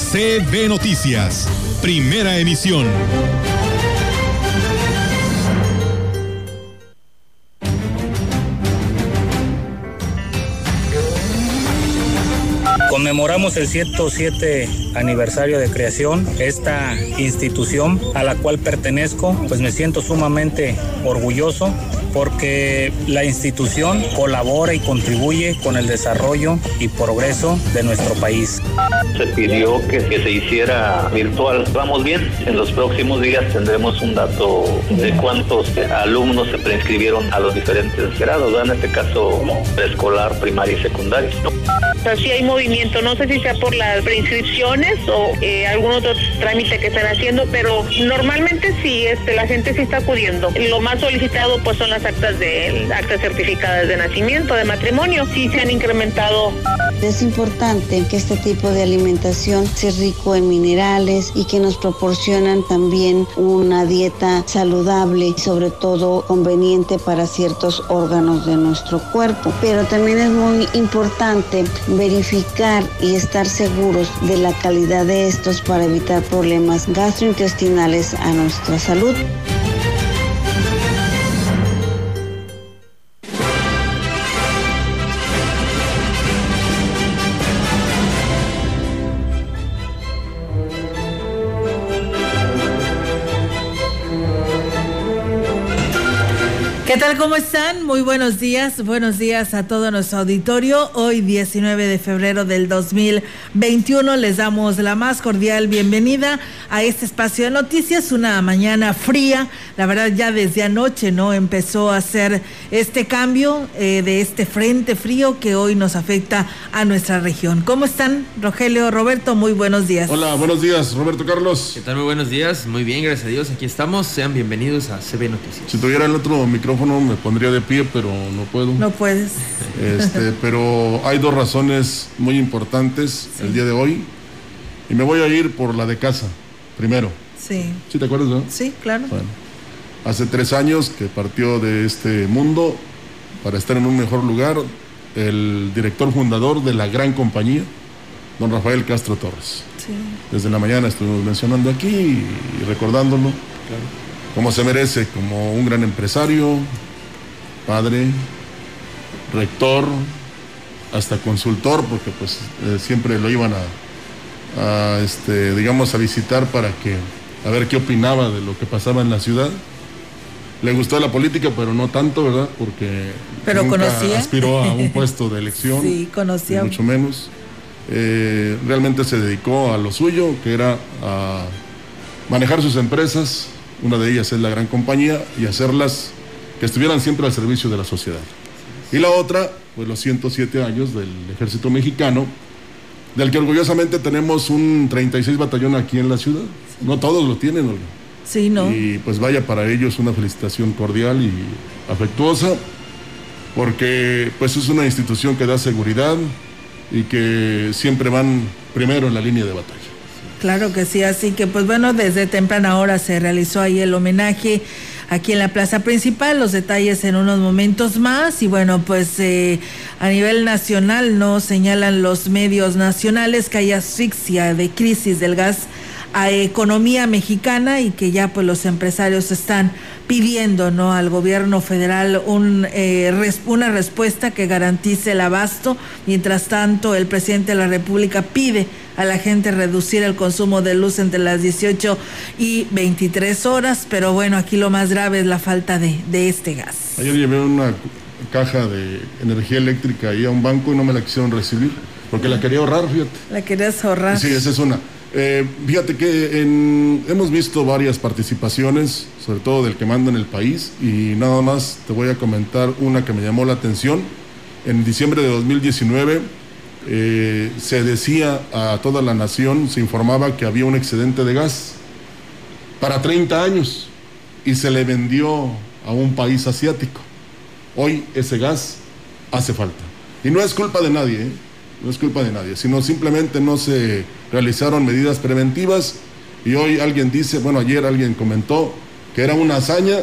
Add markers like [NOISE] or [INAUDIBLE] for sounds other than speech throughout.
CB Noticias, primera emisión. Conmemoramos el 107 aniversario de creación. Esta institución a la cual pertenezco, pues me siento sumamente orgulloso porque la institución colabora y contribuye con el desarrollo y progreso de nuestro país. Se pidió que, que, se hiciera virtual. Vamos bien, en los próximos días tendremos un dato de cuántos alumnos se preinscribieron a los diferentes grados, en este caso preescolar, primaria y secundaria. O sea, sí hay movimiento, no sé si sea por las preinscripciones o eh, algún otro trámite que están haciendo, pero normalmente sí, este, la gente sí está acudiendo. Lo más solicitado pues son las actas de actas certificadas de nacimiento, de matrimonio, sí se han incrementado. Es importante que este tipo de alimentación sea rico en minerales y que nos proporcionan también una dieta saludable y sobre todo conveniente para ciertos órganos de nuestro cuerpo. Pero también es muy importante verificar y estar seguros de la calidad de estos para evitar problemas gastrointestinales a nuestra salud. ¿Qué tal? ¿Cómo están? Muy buenos días. Buenos días a todo nuestro auditorio. Hoy 19 de febrero del 2021 les damos la más cordial bienvenida a este espacio de noticias. Una mañana fría. La verdad ya desde anoche no empezó a hacer este cambio eh, de este frente frío que hoy nos afecta a nuestra región. ¿Cómo están? Rogelio, Roberto, muy buenos días. Hola, buenos días, Roberto Carlos. ¿Qué tal? Muy buenos días. Muy bien, gracias a Dios. Aquí estamos. Sean bienvenidos a CB Noticias. Si tuviera el otro micrófono me pondría de pie, pero no puedo. No puedes. Este, [LAUGHS] pero hay dos razones muy importantes sí. el día de hoy. Y me voy a ir por la de casa, primero. Sí. ¿Sí te acuerdas, no? Sí, claro. Bueno, hace tres años que partió de este mundo para estar en un mejor lugar el director fundador de la gran compañía, don Rafael Castro Torres. Sí. Desde la mañana estuvimos mencionando aquí y recordándolo. Claro como se merece, como un gran empresario, padre, rector, hasta consultor, porque pues eh, siempre lo iban a, a, este, digamos, a visitar para que, a ver qué opinaba de lo que pasaba en la ciudad. Le gustó la política, pero no tanto, ¿verdad? Porque pero nunca conocía. aspiró a un [LAUGHS] puesto de elección. sí, conocía. Mucho menos. Eh, realmente se dedicó a lo suyo, que era a manejar sus empresas, una de ellas es la gran compañía, y hacerlas que estuvieran siempre al servicio de la sociedad. Y la otra, pues los 107 años del ejército mexicano, del que orgullosamente tenemos un 36 batallón aquí en la ciudad. No todos lo tienen, Olga. Sí, ¿no? Y pues vaya para ellos una felicitación cordial y afectuosa, porque pues es una institución que da seguridad y que siempre van primero en la línea de batalla. Claro que sí, así que pues bueno, desde temprana hora se realizó ahí el homenaje aquí en la plaza principal, los detalles en unos momentos más y bueno, pues eh, a nivel nacional no señalan los medios nacionales que hay asfixia de crisis del gas a economía mexicana y que ya pues los empresarios están pidiendo no al gobierno federal un, eh, res, una respuesta que garantice el abasto. Mientras tanto, el presidente de la República pide a la gente reducir el consumo de luz entre las 18 y 23 horas, pero bueno, aquí lo más grave es la falta de, de este gas. Ayer llevé una caja de energía eléctrica ahí a un banco y no me la quisieron recibir, porque la quería ahorrar, fíjate. La querías ahorrar. Sí, esa es una. Eh, fíjate que hemos visto varias participaciones, sobre todo del que manda en el país, y nada más te voy a comentar una que me llamó la atención. En diciembre de 2019, eh, se decía a toda la nación, se informaba que había un excedente de gas para 30 años y se le vendió a un país asiático. Hoy ese gas hace falta. Y no es culpa de nadie, ¿eh? No es culpa de nadie, sino simplemente no se realizaron medidas preventivas y hoy alguien dice, bueno, ayer alguien comentó que era una hazaña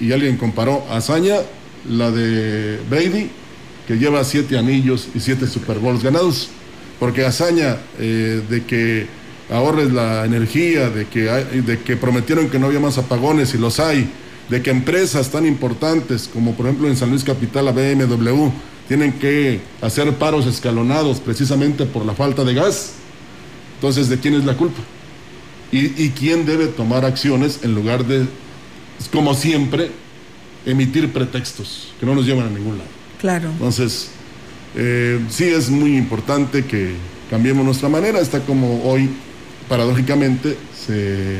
y alguien comparó hazaña, la de Brady, que lleva siete anillos y siete Super Bowls ganados, porque hazaña eh, de que ahorres la energía, de que, de que prometieron que no había más apagones y los hay, de que empresas tan importantes como por ejemplo en San Luis Capital la BMW tienen que hacer paros escalonados precisamente por la falta de gas. Entonces, ¿de quién es la culpa? ¿Y, quién debe tomar acciones en lugar de, como siempre, emitir pretextos que no nos llevan a ningún lado? Claro. Entonces, eh, sí es muy importante que cambiemos nuestra manera. Está como hoy, paradójicamente, se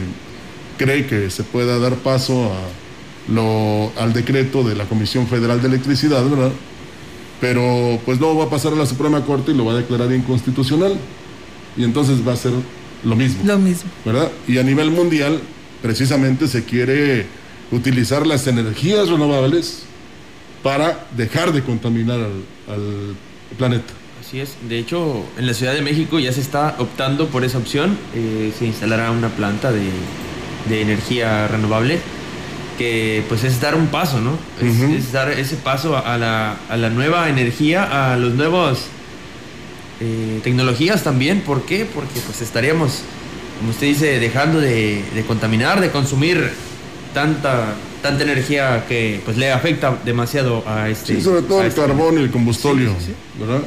cree que se pueda dar paso a lo, al decreto de la Comisión Federal de Electricidad, ¿verdad? Pero pues no va a pasar a la Suprema Corte y lo va a declarar inconstitucional. Y entonces va a ser lo mismo. Lo mismo. ¿Verdad? Y a nivel mundial, precisamente se quiere utilizar las energías renovables para dejar de contaminar al, planeta. Así es. De hecho, en la Ciudad de México ya se está optando por esa opción. Eh, se instalará una planta de, de, energía renovable que pues es dar un paso, ¿no? Es, dar ese paso a la, a la nueva energía, a los nuevos eh, tecnologías también. ¿Por qué? Porque pues estaríamos, como usted dice, dejando de, contaminar, de consumir tanta tanta energía que pues le afecta demasiado a este. Sí, sobre todo el este carbón y el combustóleo, ¿verdad?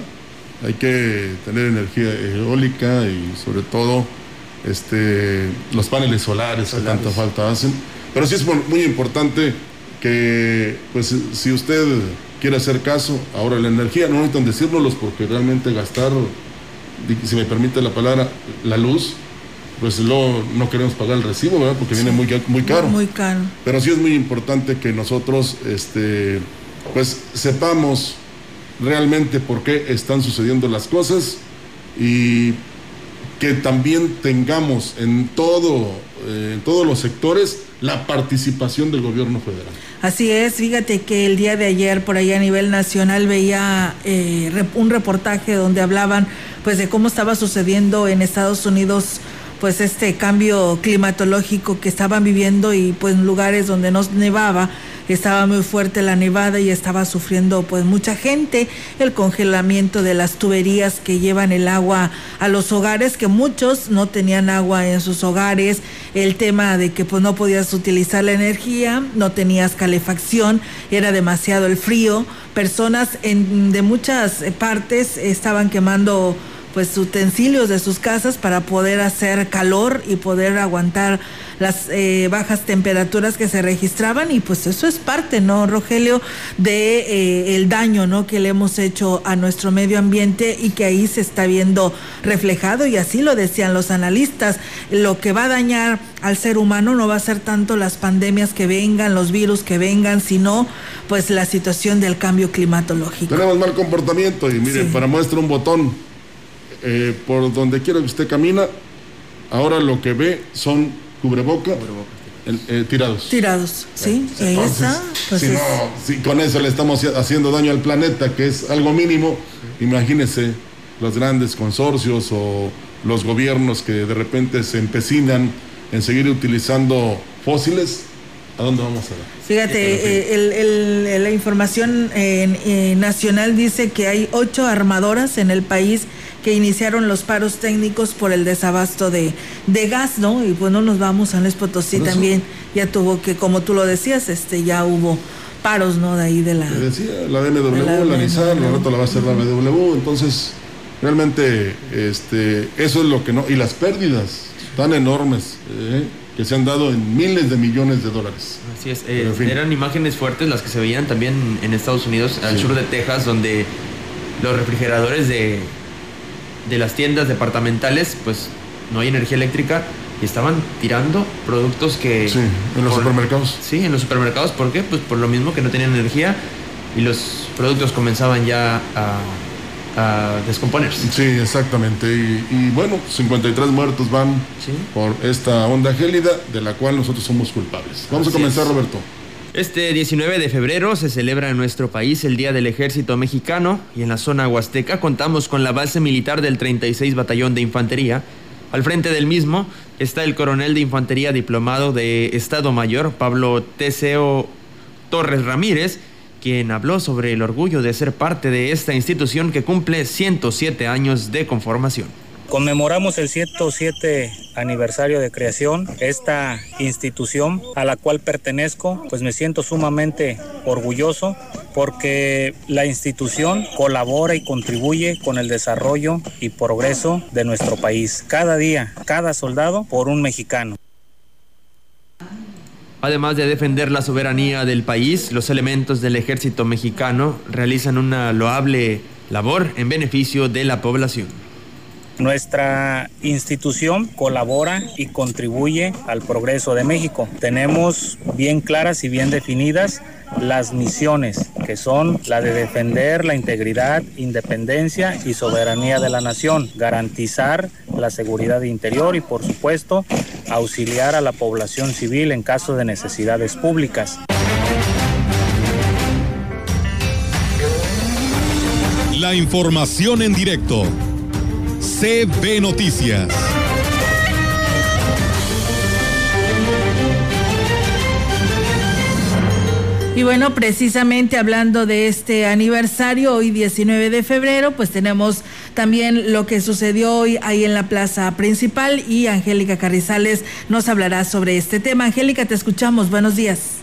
Hay que tener energía eólica y sobre todo este los paneles solares, que tanta falta hacen. Pero sí es muy importante que pues si usted quiere hacer caso. Ahora, la energía no necesitan decírnoslos porque realmente gastar, si me permite la palabra, la luz, pues luego no queremos pagar el recibo, ¿verdad? Porque viene muy, muy caro. Muy caro. Pero sí es muy importante que nosotros, este, pues sepamos realmente por qué están sucediendo las cosas y que también tengamos en todo, eh, en todos los sectores la participación del gobierno federal. Así es, fíjate que el día de ayer por ahí a nivel nacional veía eh, un reportaje donde hablaban pues de cómo estaba sucediendo en Estados Unidos pues este cambio climatológico que estaban viviendo y pues lugares donde no nevaba estaba muy fuerte la nevada y estaba sufriendo pues mucha gente. El congelamiento de las tuberías que llevan el agua a los hogares que muchos no tenían agua en sus hogares. El tema de que pues no podías utilizar la energía no tenías calefacción era demasiado el frío. Personas de muchas partes estaban quemando pues utensilios de sus casas para poder hacer calor y poder aguantar las eh, bajas temperaturas que se registraban y pues eso es parte, ¿no, Rogelio, de eh, el daño, ¿no? que le hemos hecho a nuestro medio ambiente y que ahí se está viendo reflejado y así lo decían los analistas, lo que va a dañar al ser humano no va a ser tanto las pandemias que vengan, los virus que vengan, sino pues la situación del cambio climatológico. Tenemos mal comportamiento y miren, para muestra un botón eh, por donde quiera que usted camina, ahora lo que ve son cubreboca, eh, tirados. Tirados, sí. Pues si, con eso le estamos haciendo daño al planeta, que es algo mínimo, imagínese los grandes consorcios o los gobiernos que de repente se empecinan en seguir utilizando fósiles, ¿a dónde vamos a ir? Fíjate, eh, la información nacional dice que hay ocho armadoras en el país que iniciaron los paros técnicos por el desabasto de, de gas, ¿no? Y bueno, nos vamos a Luis Potosí también, ya tuvo que, como tú lo decías, este ya hubo paros, ¿no? De ahí de la... decía, la BMW, la, la Nissan, la rato la va a hacer la BMW, entonces realmente este, eso es lo que no... Y las pérdidas tan enormes eh, que se han dado en miles de millones de dólares. Así es, eh, eran imágenes fuertes las que se veían también en Estados Unidos, al sur de Texas, donde los refrigeradores de de las tiendas departamentales, pues no hay energía eléctrica y estaban tirando productos que... Sí, en los supermercados. Sí, en los supermercados. ¿Por qué? Pues por lo mismo que no tenían energía y los productos comenzaban ya a, a descomponerse. Sí, exactamente. Y, bueno, 53 muertos van por esta onda gélida de la cual nosotros somos culpables. Vamos a comenzar, Roberto. Este 19 de febrero se celebra en nuestro país el Día del Ejército Mexicano y en la zona huasteca contamos con la base militar del 36 Batallón de Infantería. Al frente del mismo está el coronel de Infantería diplomado de Estado Mayor, Pablo Teseo Torres Ramírez, quien habló sobre el orgullo de ser parte de esta institución que cumple 107 años de conformación. Conmemoramos el 107 aniversario de creación, esta institución a la cual pertenezco, pues me siento sumamente orgulloso porque la institución colabora y contribuye con el desarrollo y progreso de nuestro país. Cada día, cada soldado por un mexicano. Además de defender la soberanía del país, los elementos del ejército mexicano realizan una loable labor en beneficio de la población. Nuestra institución colabora y contribuye al progreso de México. Tenemos bien claras y bien definidas las misiones, que son la de defender la integridad, independencia y soberanía de la nación, garantizar la seguridad interior y, por supuesto, auxiliar a la población civil en caso de necesidades públicas. La información en directo CB Noticias. Y bueno, precisamente hablando de este aniversario, hoy 19 de febrero, pues tenemos también lo que sucedió hoy ahí en la plaza principal y Angélica Carrizales nos hablará sobre este tema. Angélica, te escuchamos. Buenos días.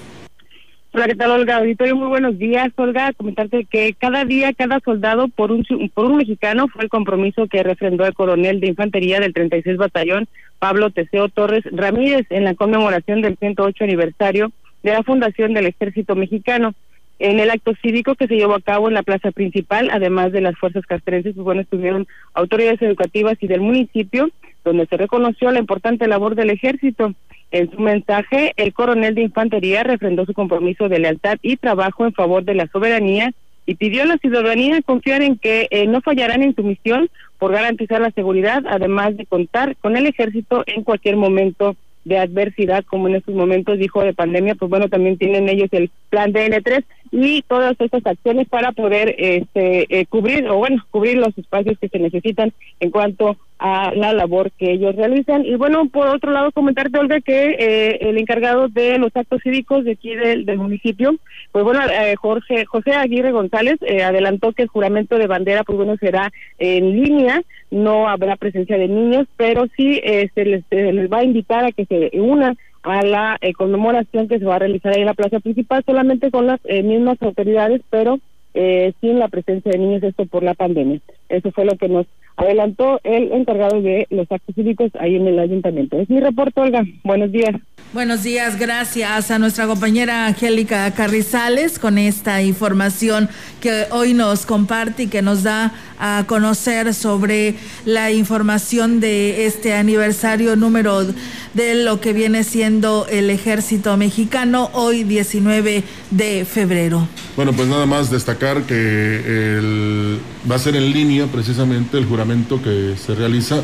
Hola, ¿qué tal, Olga? Auditorio, muy buenos días, Olga. Comentarte que cada día, cada soldado por un, por un mexicano fue el compromiso que refrendó el coronel de infantería del 36 Batallón, Pablo Teseo Torres Ramírez, en la conmemoración del 108 aniversario de la fundación del Ejército Mexicano. En el acto cívico que se llevó a cabo en la plaza principal, además de las fuerzas castrenses, pues bueno, estuvieron autoridades educativas y del municipio, donde se reconoció la importante labor del ejército. En su mensaje, el coronel de infantería refrendó su compromiso de lealtad y trabajo en favor de la soberanía y pidió a la ciudadanía confiar en que eh, no fallarán en su misión por garantizar la seguridad, además de contar con el ejército en cualquier momento de adversidad, como en estos momentos dijo de pandemia, pues bueno, también tienen ellos el plan DN3 y todas estas acciones para poder este, eh, cubrir, o bueno, cubrir los espacios que se necesitan en cuanto a la labor que ellos realizan. Y bueno, por otro lado, comentarte, Olga, que eh, el encargado de los actos cívicos de aquí del, municipio, pues bueno, eh, Jorge José Aguirre González eh, adelantó que el juramento de bandera, pues bueno, será en línea, no habrá presencia de niños, pero sí se les, les va a invitar a que se unan a la conmemoración que se va a realizar ahí en la plaza principal, solamente con las mismas autoridades, pero eh, sin la presencia de niños, esto por la pandemia. Eso fue lo que nos adelantó el encargado de los actos cívicos ahí en el ayuntamiento. Es mi reporte, Olga. Buenos días. Buenos días, gracias a nuestra compañera Angélica Carrizales con esta información que hoy nos comparte y que nos da a conocer sobre la información de este aniversario número de lo que viene siendo el ejército mexicano hoy 19 de febrero. Bueno, pues nada más destacar que el, va a ser en línea precisamente el juramento que se realiza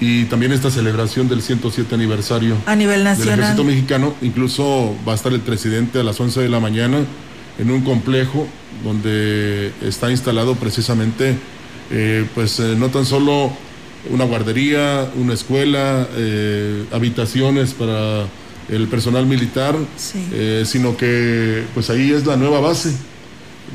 y también esta celebración del 107 aniversario a nivel nacional. del ejército mexicano. Incluso va a estar el presidente a las 11 de la mañana en un complejo donde está instalado precisamente, eh, pues eh, no tan solo una guardería, una escuela, eh, habitaciones para el personal militar, sino que pues ahí es la nueva base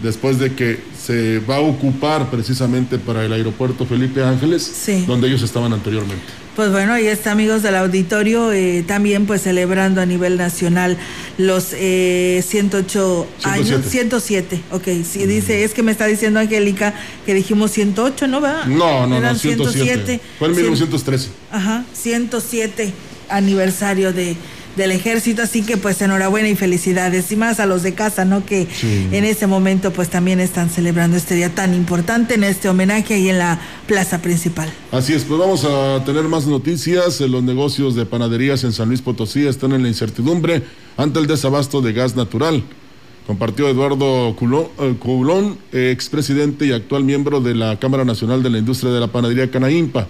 después de que se va a ocupar precisamente para el aeropuerto Felipe Ángeles, donde ellos estaban anteriormente. Pues bueno, ahí está amigos del auditorio, eh, también pues celebrando a nivel nacional los 108 eh, años, 107, ok, sí, dice, es que me está diciendo Angélica que dijimos 108, ¿no va? No, no, no, 107. Fue en 1913. Ajá, 107 aniversario de del ejército, así que pues enhorabuena y felicidades y más a los de casa, ¿no? Que en este momento pues también están celebrando este día tan importante en este homenaje ahí en la plaza principal. Así es, pues vamos a tener más noticias. Los negocios de panaderías en San Luis Potosí están en la incertidumbre ante el desabasto de gas natural. compartió Eduardo eh, Coulón, expresidente y actual miembro de la Cámara Nacional de la Industria de la Panadería Canaimpa.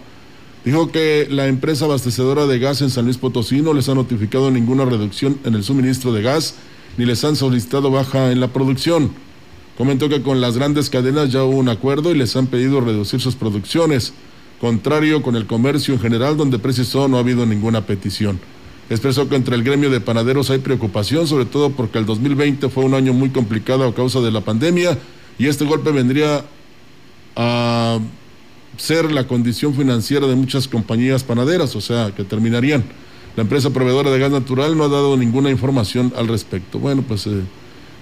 Dijo que la empresa abastecedora de gas en San Luis Potosí no les ha notificado ninguna reducción en el suministro de gas ni les han solicitado baja en la producción. Comentó que con las grandes cadenas ya hubo un acuerdo y les han pedido reducir sus producciones, contrario con el comercio en general donde precisó no ha habido ninguna petición. Expresó que entre el gremio de panaderos hay preocupación, sobre todo porque el 2020 fue un año muy complicado a causa de la pandemia y este golpe vendría a ser la condición financiera de muchas compañías panaderas, o sea, que terminarían. La empresa proveedora de gas natural no ha dado ninguna información al respecto. Bueno, pues eh,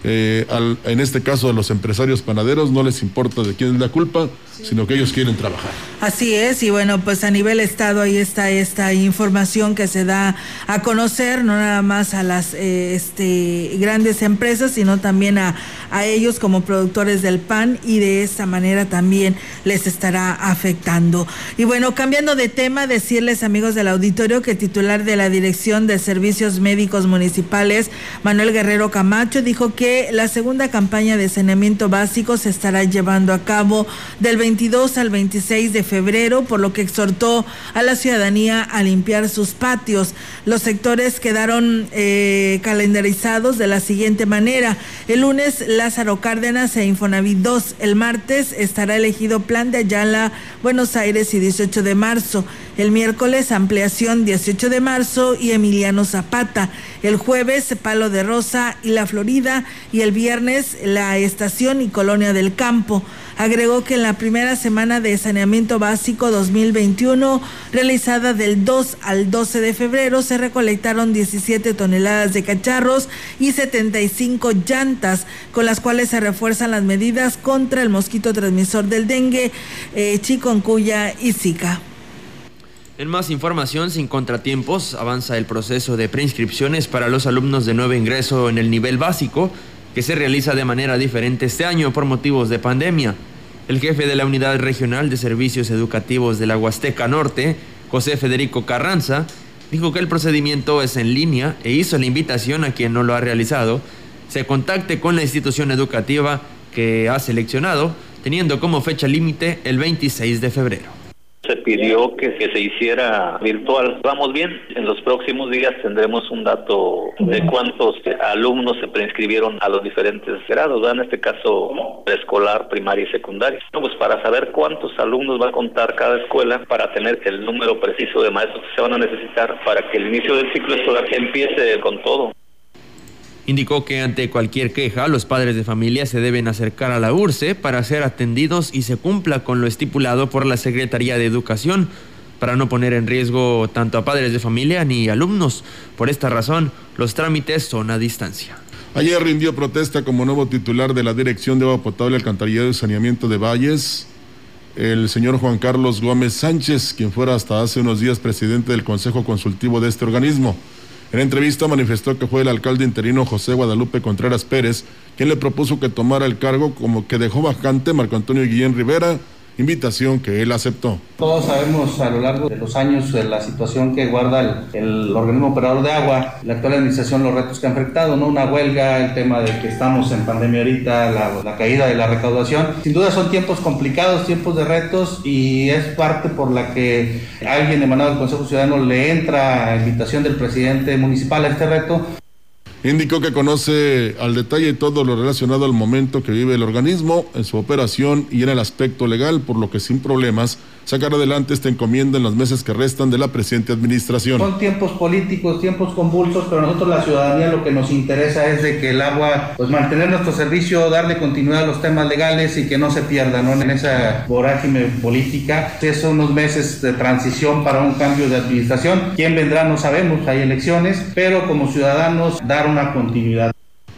eh, en este caso a los empresarios panaderos no les importa de quién es la culpa, sino que ellos quieren trabajar. Así es, y bueno, pues a nivel Estado ahí está esta información que se da a conocer, no nada más a las eh, este, grandes empresas, sino también a, a ellos como productores del pan y de esta manera también les estará afectando. Y bueno, cambiando de tema, decirles amigos del auditorio que el titular de la Dirección de Servicios Médicos Municipales, Manuel Guerrero Camacho, dijo que la segunda campaña de saneamiento básico se estará llevando a cabo del 22 al 26 de febrero, por lo que exhortó a la ciudadanía a limpiar sus patios. Los sectores quedaron eh, calendarizados de la siguiente manera. El lunes Lázaro Cárdenas e Infonavit 2. El martes estará elegido Plan de Ayala, Buenos Aires y 18 de marzo. El miércoles ampliación 18 de marzo y Emiliano Zapata. El jueves Palo de Rosa y La Florida y el viernes la estación y Colonia del Campo. Agregó que en la primera semana de saneamiento básico 2021, realizada del 2 al 12 de febrero, se recolectaron 17 toneladas de cacharros y 75 llantas, con las cuales se refuerzan las medidas contra el mosquito transmisor del dengue, eh, chikungunya y zika. En más información, sin contratiempos, avanza el proceso de preinscripciones para los alumnos de nuevo ingreso en el nivel básico, que se realiza de manera diferente este año por motivos de pandemia. El jefe de la Unidad Regional de Servicios Educativos de la Huasteca Norte, José Federico Carranza, dijo que el procedimiento es en línea e hizo la invitación a quien no lo ha realizado, se contacte con la institución educativa que ha seleccionado, teniendo como fecha límite el 26 de febrero se pidió que, se hiciera virtual. Vamos bien, en los próximos días tendremos un dato de cuántos alumnos se preinscribieron a los diferentes grados, en este caso preescolar, primaria y secundaria. Pues para saber cuántos alumnos va a contar cada escuela para tener el número preciso de maestros que se van a necesitar para que el inicio del ciclo escolar empiece con todo. Indicó que ante cualquier queja, los padres de familia se deben acercar a la URSE para ser atendidos y se cumpla con lo estipulado por la Secretaría de Educación para no poner en riesgo tanto a padres de familia ni alumnos. Por esta razón, los trámites son a distancia. Ayer rindió protesta como nuevo titular de la Dirección de Agua Potable, Alcantarillado y Saneamiento de Valles, el señor Juan Carlos Gómez Sánchez, quien fuera hasta hace unos días presidente del Consejo Consultivo de este organismo. En entrevista manifestó que fue el alcalde interino José Guadalupe Contreras Pérez quien le propuso que tomara el cargo como que dejó vacante Marco Antonio Guillén Rivera invitación que él aceptó. Todos sabemos a lo largo de los años la situación que guarda el, organismo operador de agua, la actual administración, los retos que ha enfrentado, ¿no? Una huelga, el tema de que estamos en pandemia ahorita, la, la caída de la recaudación. Sin duda son tiempos complicados, tiempos de retos y es parte por la que alguien emanado del Consejo Ciudadano le entra a invitación del presidente municipal a este reto Indicó que conoce al detalle todo lo relacionado al momento que vive el organismo en su operación y en el aspecto legal, por lo que sin problemas sacar adelante esta encomienda en los meses que restan de la presente administración. Son tiempos políticos, tiempos convulsos, pero nosotros la ciudadanía lo que nos interesa es de que el agua, pues mantener nuestro servicio, darle continuidad a los temas legales y que no se pierda ¿no? en esa vorágine política. Son unos meses de transición para un cambio de administración. ¿Quién vendrá? No sabemos, hay elecciones, pero como ciudadanos dar una continuidad.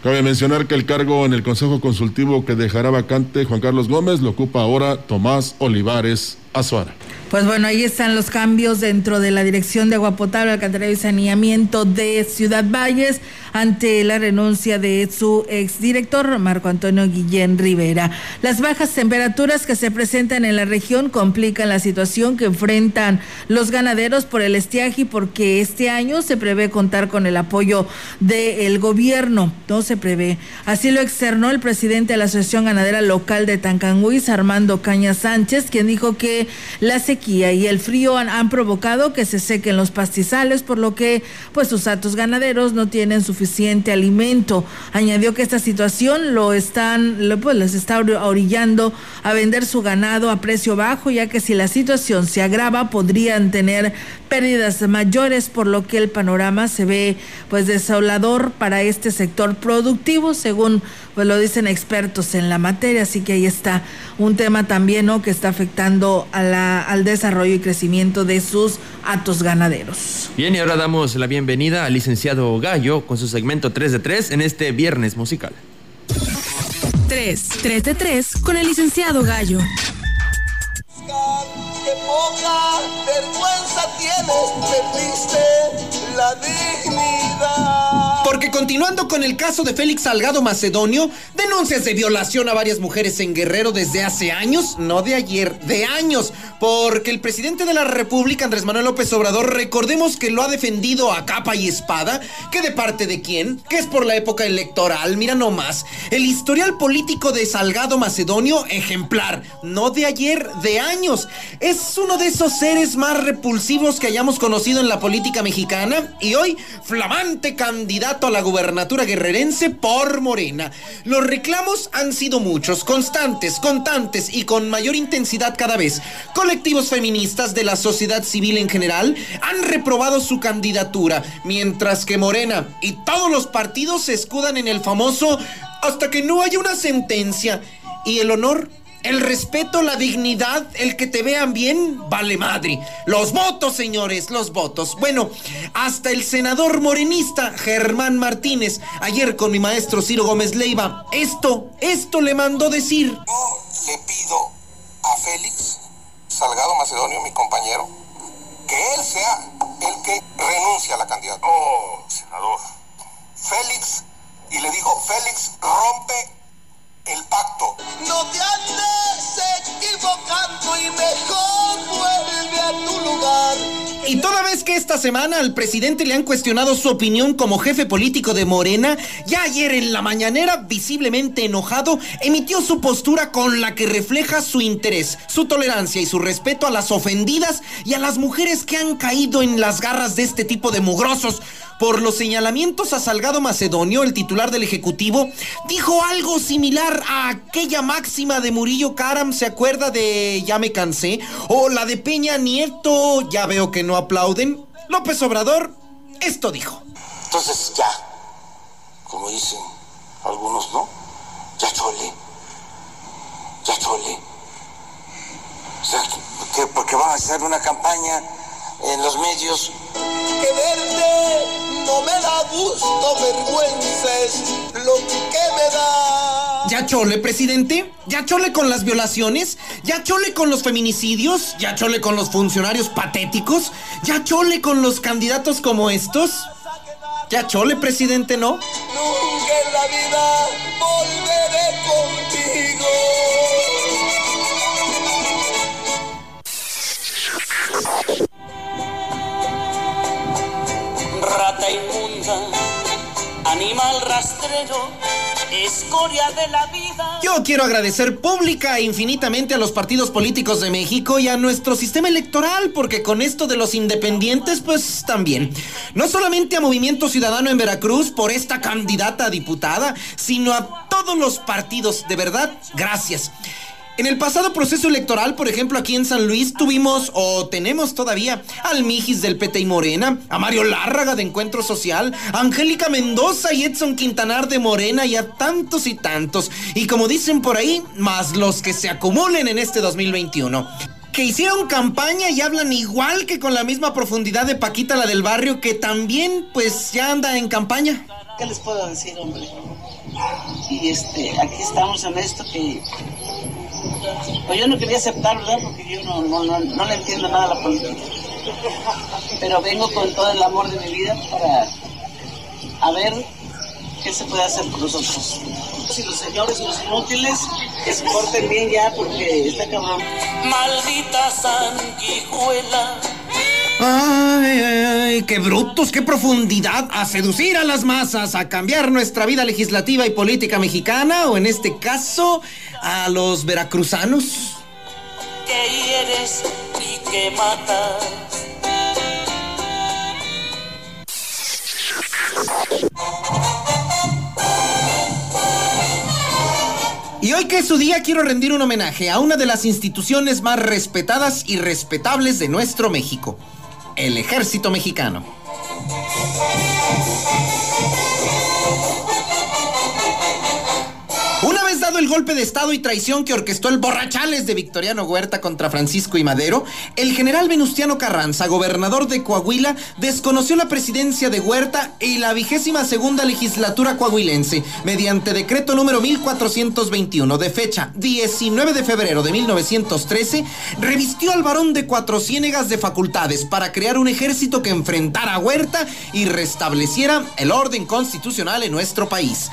Cabe mencionar que el cargo en el Consejo Consultivo que dejará vacante Juan Carlos Gómez lo ocupa ahora Tomás Olivares Azuara. Pues bueno, ahí están los cambios dentro de la Dirección de Agua Potable, Alcantarillado y Saneamiento de Ciudad Valles ante la renuncia de su exdirector Marco Antonio Guillén Rivera. Las bajas temperaturas que se presentan en la región complican la situación que enfrentan los ganaderos por el estiaje porque este año se prevé contar con el apoyo del gobierno. No se prevé. Así lo externó el presidente de la Asociación Ganadera Local de Tancanguis, Armando Caña Sánchez, quien dijo que la sequía y el frío han, provocado que se sequen los pastizales, por lo que pues sus atos ganaderos no tienen suficiente alimento. Añadió que esta situación lo están, pues les está orillando a vender su ganado a precio bajo, ya que si la situación se agrava podrían tener pérdidas mayores, por lo que el panorama se ve pues desolador para este sector productivo, según pues lo dicen expertos en la materia, así que ahí está un tema también ¿no? que está afectando a la, al desarrollo y crecimiento de sus atos ganaderos. Bien, y ahora damos la bienvenida al licenciado Gallo con su segmento 3 de 3 en este viernes musical. 3, 3 de 3 con el licenciado Gallo. Poca vergüenza tienes, perdiste la dignidad. Porque continuando con el caso de Félix Salgado Macedonio, denuncias de violación a varias mujeres en Guerrero desde hace años, no de ayer, de años, porque el presidente de la República, Andrés Manuel López Obrador, recordemos que lo ha defendido a capa y espada, que de parte de quién, que es por la época electoral, mira nomás, el historial político de Salgado Macedonio, ejemplar, no de ayer, de años, es uno de esos seres más repulsivos que hayamos conocido en la política mexicana y hoy flamante candidato a la gubernatura guerrerense por Morena. Los reclamos han sido muchos, constantes, constantes y con mayor intensidad cada vez. Colectivos feministas de la sociedad civil en general han reprobado su candidatura, mientras que Morena y todos los partidos se escudan en el famoso hasta que no haya una sentencia y el honor el respeto, la dignidad, el que te vean bien, vale madre. Los votos, señores, los votos. Bueno, hasta el senador morenista Germán Martínez, ayer con mi maestro Ciro Gómez Leiva, esto, esto le mandó decir. Yo le pido a Félix Salgado Macedonio, mi compañero, que él sea el que renuncie a la candidatura. Oh, senador. Félix, y le digo, Félix rompe el pacto. No te andes equivocando y mejor vuelve a tu lugar. Y toda vez que esta semana al presidente le han cuestionado su opinión como jefe político de Morena, ya ayer en la mañanera, visiblemente enojado, emitió su postura con la que refleja su interés, su tolerancia y su respeto a las ofendidas y a las mujeres que han caído en las garras de este tipo de mugrosos. Por los señalamientos a Salgado Macedonio, el titular del Ejecutivo, dijo algo similar a aquella máxima de Murillo Karam, ¿se acuerda de Ya me cansé? O la de Peña Nieto, ya veo que no aplauden. López Obrador, esto dijo. Entonces ya, como dicen algunos, ¿no? Ya chole. Ya chole. O sea, que porque van a hacer una campaña en los medios. Que verte no me da gusto, vergüenza es lo que me da. ¿Ya chole, presidente? ¿Ya chole con las violaciones? ¿Ya chole con los feminicidios? ¿Ya chole con los funcionarios patéticos? ¿Ya chole con los candidatos como estos? ¿Ya chole, presidente, no? Nunca en la vida volveré animal rastrero, escoria de la vida. Yo quiero agradecer pública e infinitamente a los partidos políticos de México y a nuestro sistema electoral, porque con esto de los independientes, pues también. No solamente a Movimiento Ciudadano en Veracruz por esta candidata a diputada, sino a todos los partidos. De verdad, gracias. En el pasado proceso electoral, por ejemplo, aquí en San Luis tuvimos o tenemos todavía al Mijis del PT y Morena, a Mario Lárraga de Encuentro Social, a Angélica Mendoza y Edson Quintanar de Morena y a tantos y tantos. Y como dicen por ahí, más los que se acumulen en este 2021 que hicieron campaña y hablan igual que con la misma profundidad de Paquita la del barrio, que también pues ya anda en campaña. ¿Qué les puedo decir, hombre? Y este, aquí estamos en esto que Pues yo no quería aceptar, ¿verdad? Porque yo no, no, no, no le entiendo nada a la política. Pero vengo con todo el amor de mi vida para a ver qué se puede hacer por nosotros. Si los señores y los inútiles que se porten bien ya porque está cabrón. Maldita sanguijuela. Ay, ay, qué brutos, qué profundidad a seducir a las masas, a cambiar nuestra vida legislativa y política mexicana, o en este caso, a los veracruzanos. que hieres y que matas. Y hoy que es su día quiero rendir un homenaje a una de las instituciones más respetadas y respetables de nuestro México, el Ejército Mexicano. El golpe de Estado y traición que orquestó el borrachales de Victoriano Huerta contra Francisco y Madero, el general Venustiano Carranza, gobernador de Coahuila, desconoció la presidencia de Huerta y la vigésima segunda legislatura coahuilense, mediante decreto número 1421 de fecha 19 de febrero de 1913, revistió al varón de Cuatro Ciénegas de facultades para crear un ejército que enfrentara a Huerta y restableciera el orden constitucional en nuestro país.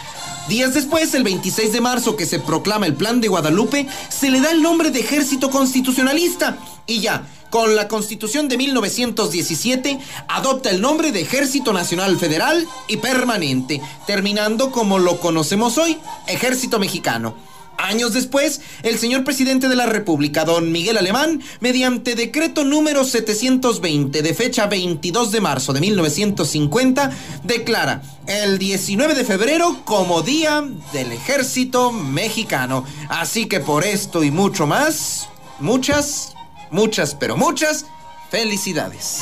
Días después, el 26 de marzo, que se proclama el Plan de Guadalupe, se le da el nombre de Ejército Constitucionalista. Y ya, con la Constitución de 1917, adopta el nombre de Ejército Nacional Federal y Permanente, terminando como lo conocemos hoy, Ejército Mexicano. Años después, el señor presidente de la República, don Miguel Alemán, mediante decreto número 720 de fecha 22 de marzo de 1950, declara el 19 de febrero como Día del Ejército Mexicano. Así que por esto y mucho más, muchas, muchas, pero muchas felicidades.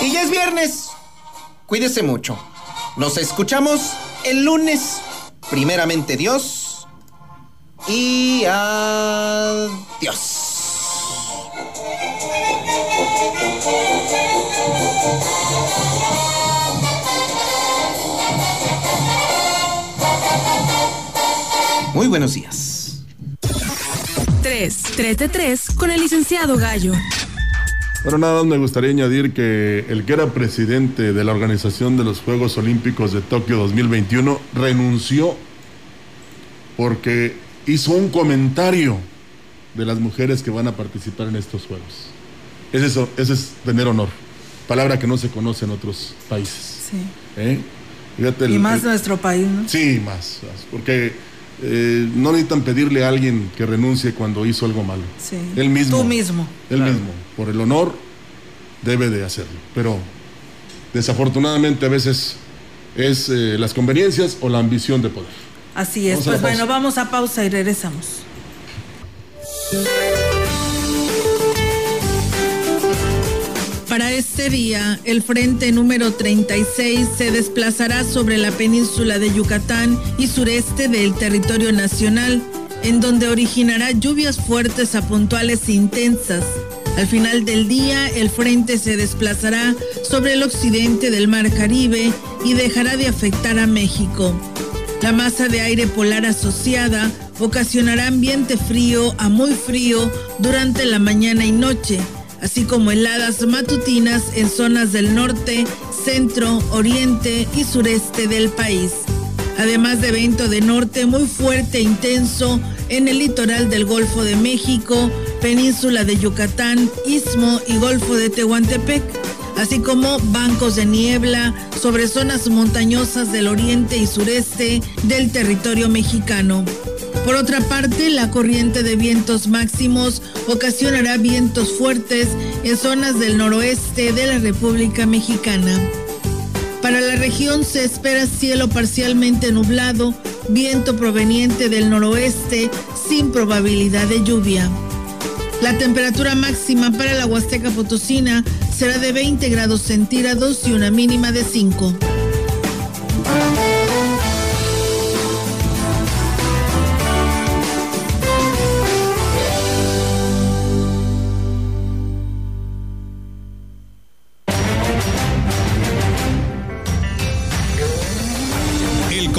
Y ya es viernes. Cuídese mucho. Nos escuchamos el lunes. Primeramente Dios. Y adiós. Muy buenos días. 3. 3 de 3 con el licenciado Gallo. Bueno, nada más me gustaría añadir que el que era presidente de la organización de los Juegos Olímpicos de Tokio 2021 renunció porque hizo un comentario de las mujeres que van a participar en estos Juegos. Es eso, ese es tener honor. Palabra que no se conoce en otros países. Sí. ¿eh? Fíjate el- Y más el- nuestro país, ¿no? Sí, más, más, porque eh, no necesitan pedirle a alguien que renuncie cuando hizo algo malo. Sí. Él mismo. Tú mismo. Él mismo, por el honor, debe de hacerlo. Pero desafortunadamente a veces es eh, las conveniencias o la ambición de poder. Así es. Vamos Pues bueno, vamos a pausa y regresamos. Para este día, el frente número 36 se desplazará sobre la península de Yucatán y sureste del territorio nacional, en donde originará lluvias fuertes a puntuales intensas. Al final del día, el frente se desplazará sobre el occidente del Mar Caribe y dejará de afectar a México. La masa de aire polar asociada ocasionará ambiente frío a muy frío durante la mañana y noche, así como heladas matutinas en zonas del norte, centro, oriente y sureste del país. Además de viento de norte muy fuerte e intenso en el litoral del Golfo de México, península de Yucatán, Istmo y Golfo de Tehuantepec así como bancos de niebla sobre zonas montañosas del oriente y sureste del territorio mexicano. Por otra parte, la corriente de vientos máximos ocasionará vientos fuertes en zonas del noroeste de la República Mexicana. Para la región se espera cielo parcialmente nublado, viento proveniente del noroeste sin probabilidad de lluvia. La temperatura máxima para la Huasteca Potosina será de 20 grados centígrados y una mínima de 5.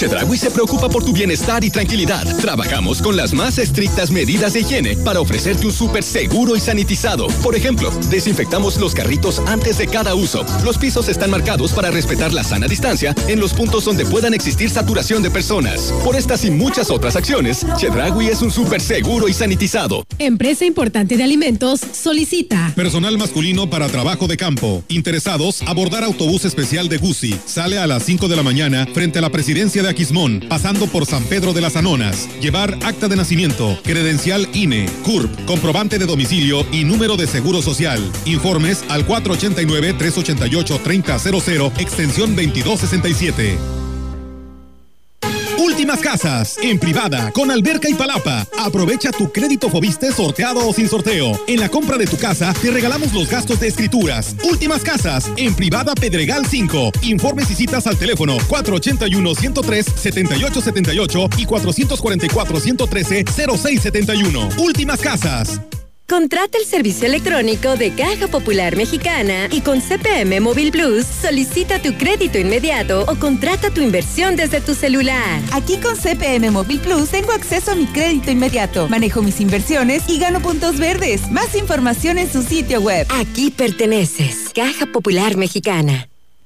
Chedragui se preocupa por tu bienestar y tranquilidad. Trabajamos con las más estrictas medidas de higiene para ofrecerte un súper seguro y sanitizado. Por ejemplo, desinfectamos los carritos antes de cada uso. Los pisos están marcados para respetar la sana distancia en los puntos donde puedan existir saturación de personas. Por estas y muchas otras acciones, Chedragui es un súper seguro y sanitizado. Empresa importante de alimentos solicita. Personal masculino para trabajo de campo. Interesados, abordar autobús especial de Gucci. Sale a las 5 de la mañana frente a la presidencia de Aquismón, pasando por San Pedro de las Anonas. Llevar acta de nacimiento, credencial INE, CURP, comprobante de domicilio y número de seguro social. Informes al 489-388-3000, extensión 2267. Últimas casas, en privada, con alberca y palapa. Aprovecha tu crédito Fobiste sorteado o sin sorteo. En la compra de tu casa, te regalamos los gastos de escrituras. Últimas casas, en privada Pedregal 5. Informes y citas al teléfono 481-103-7878 y 444-113-0671. Últimas casas. Contrata el servicio electrónico de Caja Popular Mexicana y con CPM Móvil Plus solicita tu crédito inmediato o contrata tu inversión desde tu celular. Aquí con CPM Móvil Plus tengo acceso a mi crédito inmediato, manejo mis inversiones y gano puntos verdes. Más información en su sitio web. Aquí perteneces. Caja Popular Mexicana.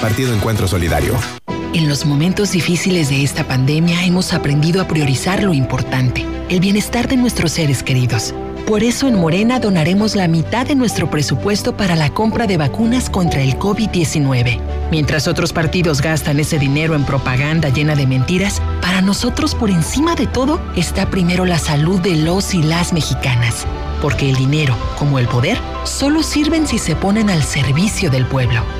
Partido Encuentro Solidario. En los momentos difíciles de esta pandemia hemos aprendido a priorizar lo importante, el bienestar de nuestros seres queridos. Por eso en Morena donaremos la mitad de nuestro presupuesto para la compra de vacunas contra el COVID-19. Mientras otros partidos gastan ese dinero en propaganda llena de mentiras, para nosotros por encima de todo está primero la salud de los y las mexicanas. Porque el dinero, como el poder, solo sirven si se ponen al servicio del pueblo.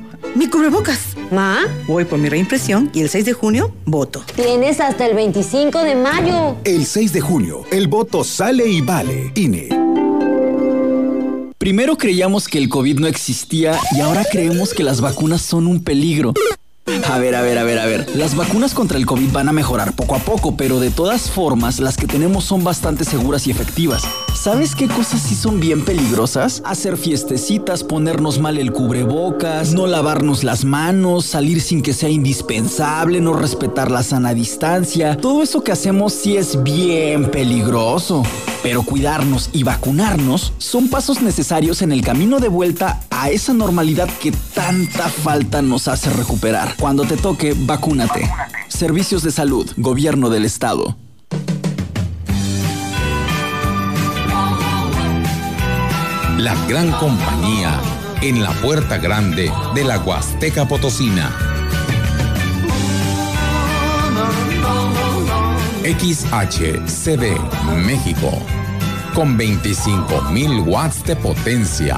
¡Mi cubrebocas! ¿Ma? Voy por mi reimpresión y el 6 de junio voto. Tienes hasta el 25 de mayo. El 6 de junio, el voto sale y vale. INE. Primero creíamos que el COVID no existía y ahora creemos que las vacunas son un peligro. A ver, a ver, a ver, a ver. Las vacunas contra el COVID van a mejorar poco a poco, pero de todas formas, las que tenemos son bastante seguras y efectivas. ¿Sabes qué cosas sí son bien peligrosas? Hacer fiestecitas, ponernos mal el cubrebocas, no lavarnos las manos, salir sin que sea indispensable, no respetar la sana distancia. Todo eso que hacemos sí es bien peligroso. Pero cuidarnos y vacunarnos son pasos necesarios en el camino de vuelta a esa normalidad que tanta falta nos hace recuperar. Cuando te toque, vacúnate. Servicios de salud, gobierno del estado. La gran compañía en la puerta grande de la Huasteca Potosina. XHCD México con 25.000 watts de potencia,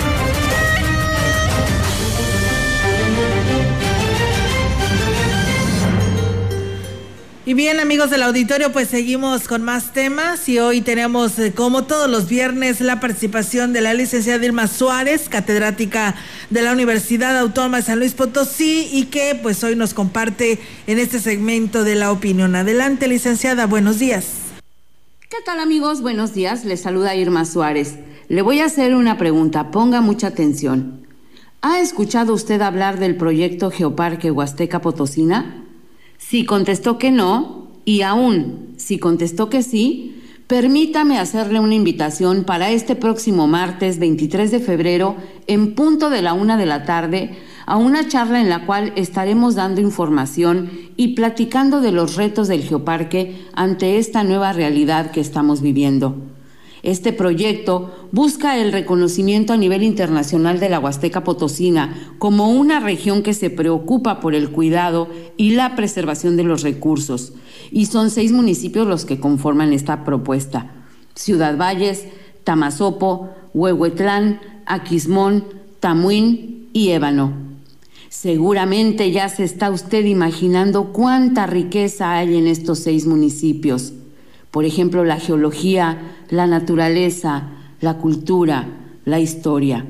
Y bien amigos del auditorio, pues seguimos con más temas y hoy tenemos eh, como todos los viernes la participación de la licenciada Irma Suárez, catedrática de la Universidad Autónoma de San Luis Potosí y que pues hoy nos comparte en este segmento de la opinión. Adelante licenciada, buenos días. ¿Qué tal amigos? Buenos días, les saluda Irma Suárez. Le voy a hacer una pregunta, ponga mucha atención. ¿Ha escuchado usted hablar del proyecto Geoparque Huasteca Potosina? Si contestó que no, y aún si contestó que sí, permítame hacerle una invitación para este próximo martes 23 de febrero, en punto de la una de la tarde, a una charla en la cual estaremos dando información y platicando de los retos del geoparque ante esta nueva realidad que estamos viviendo. Este proyecto busca el reconocimiento a nivel internacional de la Huasteca Potosina como una región que se preocupa por el cuidado y la preservación de los recursos. Y son seis municipios los que conforman esta propuesta. Ciudad Valles, Tamazopo, Huehuetlán, Aquismón, Tamuín y Ébano. Seguramente ya se está usted imaginando cuánta riqueza hay en estos seis municipios. Por ejemplo, la geología, la naturaleza, la cultura, la historia.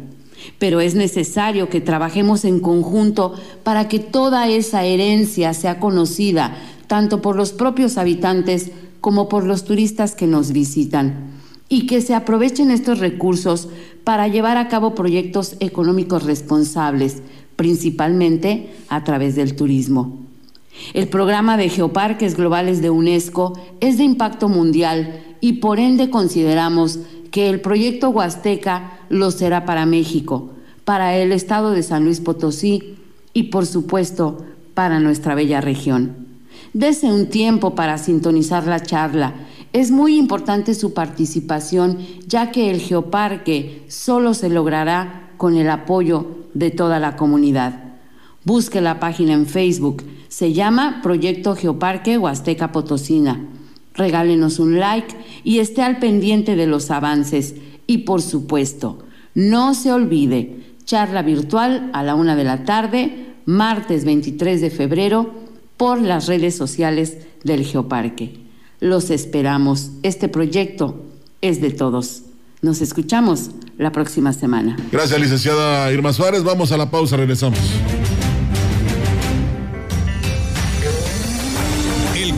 Pero es necesario que trabajemos en conjunto para que toda esa herencia sea conocida tanto por los propios habitantes como por los turistas que nos visitan y que se aprovechen estos recursos para llevar a cabo proyectos económicos responsables, principalmente a través del turismo. El programa de Geoparques Globales de UNESCO es de impacto mundial y por ende consideramos que el proyecto Huasteca lo será para México, para el estado de San Luis Potosí y por supuesto para nuestra bella región. Dese un tiempo para sintonizar la charla. Es muy importante su participación ya que el geoparque solo se logrará con el apoyo de toda la comunidad. Busque la página en Facebook. Se llama Proyecto Geoparque Huasteca Potosina. Regálenos un like y esté al pendiente de los avances. Y por supuesto, no se olvide, charla virtual a la una de la tarde, martes 23 de febrero, por las redes sociales del Geoparque. Los esperamos. Este proyecto es de todos. Nos escuchamos la próxima semana. Gracias, licenciada Irma Suárez. Vamos a la pausa, regresamos.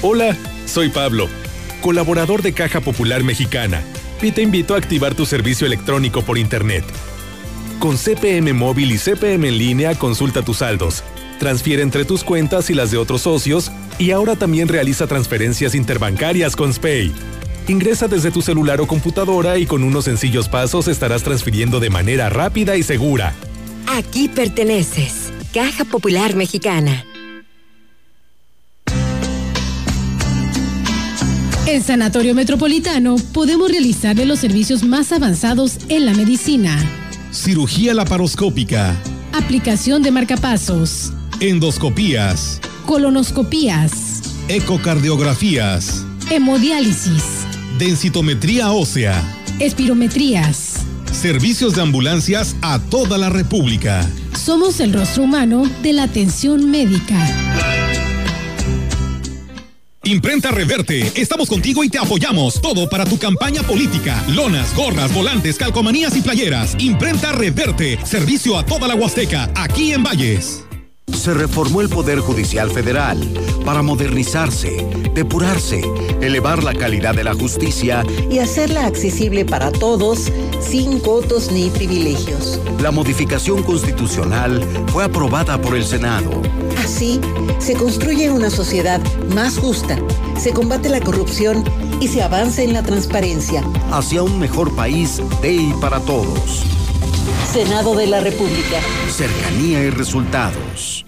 Hola, soy Pablo, colaborador de Caja Popular Mexicana, y te invito a activar tu servicio electrónico por Internet. Con CPM Móvil y CPM en línea consulta tus saldos, transfiere entre tus cuentas y las de otros socios Y ahora también realiza transferencias interbancarias con SPAY. Ingresa desde tu celular o computadora y con unos sencillos pasos estarás transfiriendo de manera rápida y segura. Aquí perteneces. Caja Popular Mexicana. En Sanatorio Metropolitano podemos realizarle los servicios más avanzados en la medicina. Cirugía laparoscópica. Aplicación de marcapasos. Endoscopías. Colonoscopías. Ecocardiografías. Hemodiálisis. Densitometría ósea. Espirometrías. Servicios de ambulancias a toda la República. Somos el rostro humano de la atención médica. Imprenta Reverte, estamos contigo y te apoyamos. Todo para tu campaña política. Lonas, gorras, volantes, calcomanías y playeras. Imprenta Reverte, servicio a toda la Huasteca, aquí en Valles. Se reformó el Poder Judicial Federal para modernizarse, depurarse, elevar la calidad de la justicia y hacerla accesible para todos, sin cotos ni privilegios. La modificación constitucional fue aprobada por el Senado. Así, se construye una sociedad más justa, se combate la corrupción y se avanza en la transparencia. Hacia un mejor país de y para todos. Senado de la República. Cercanía y resultados.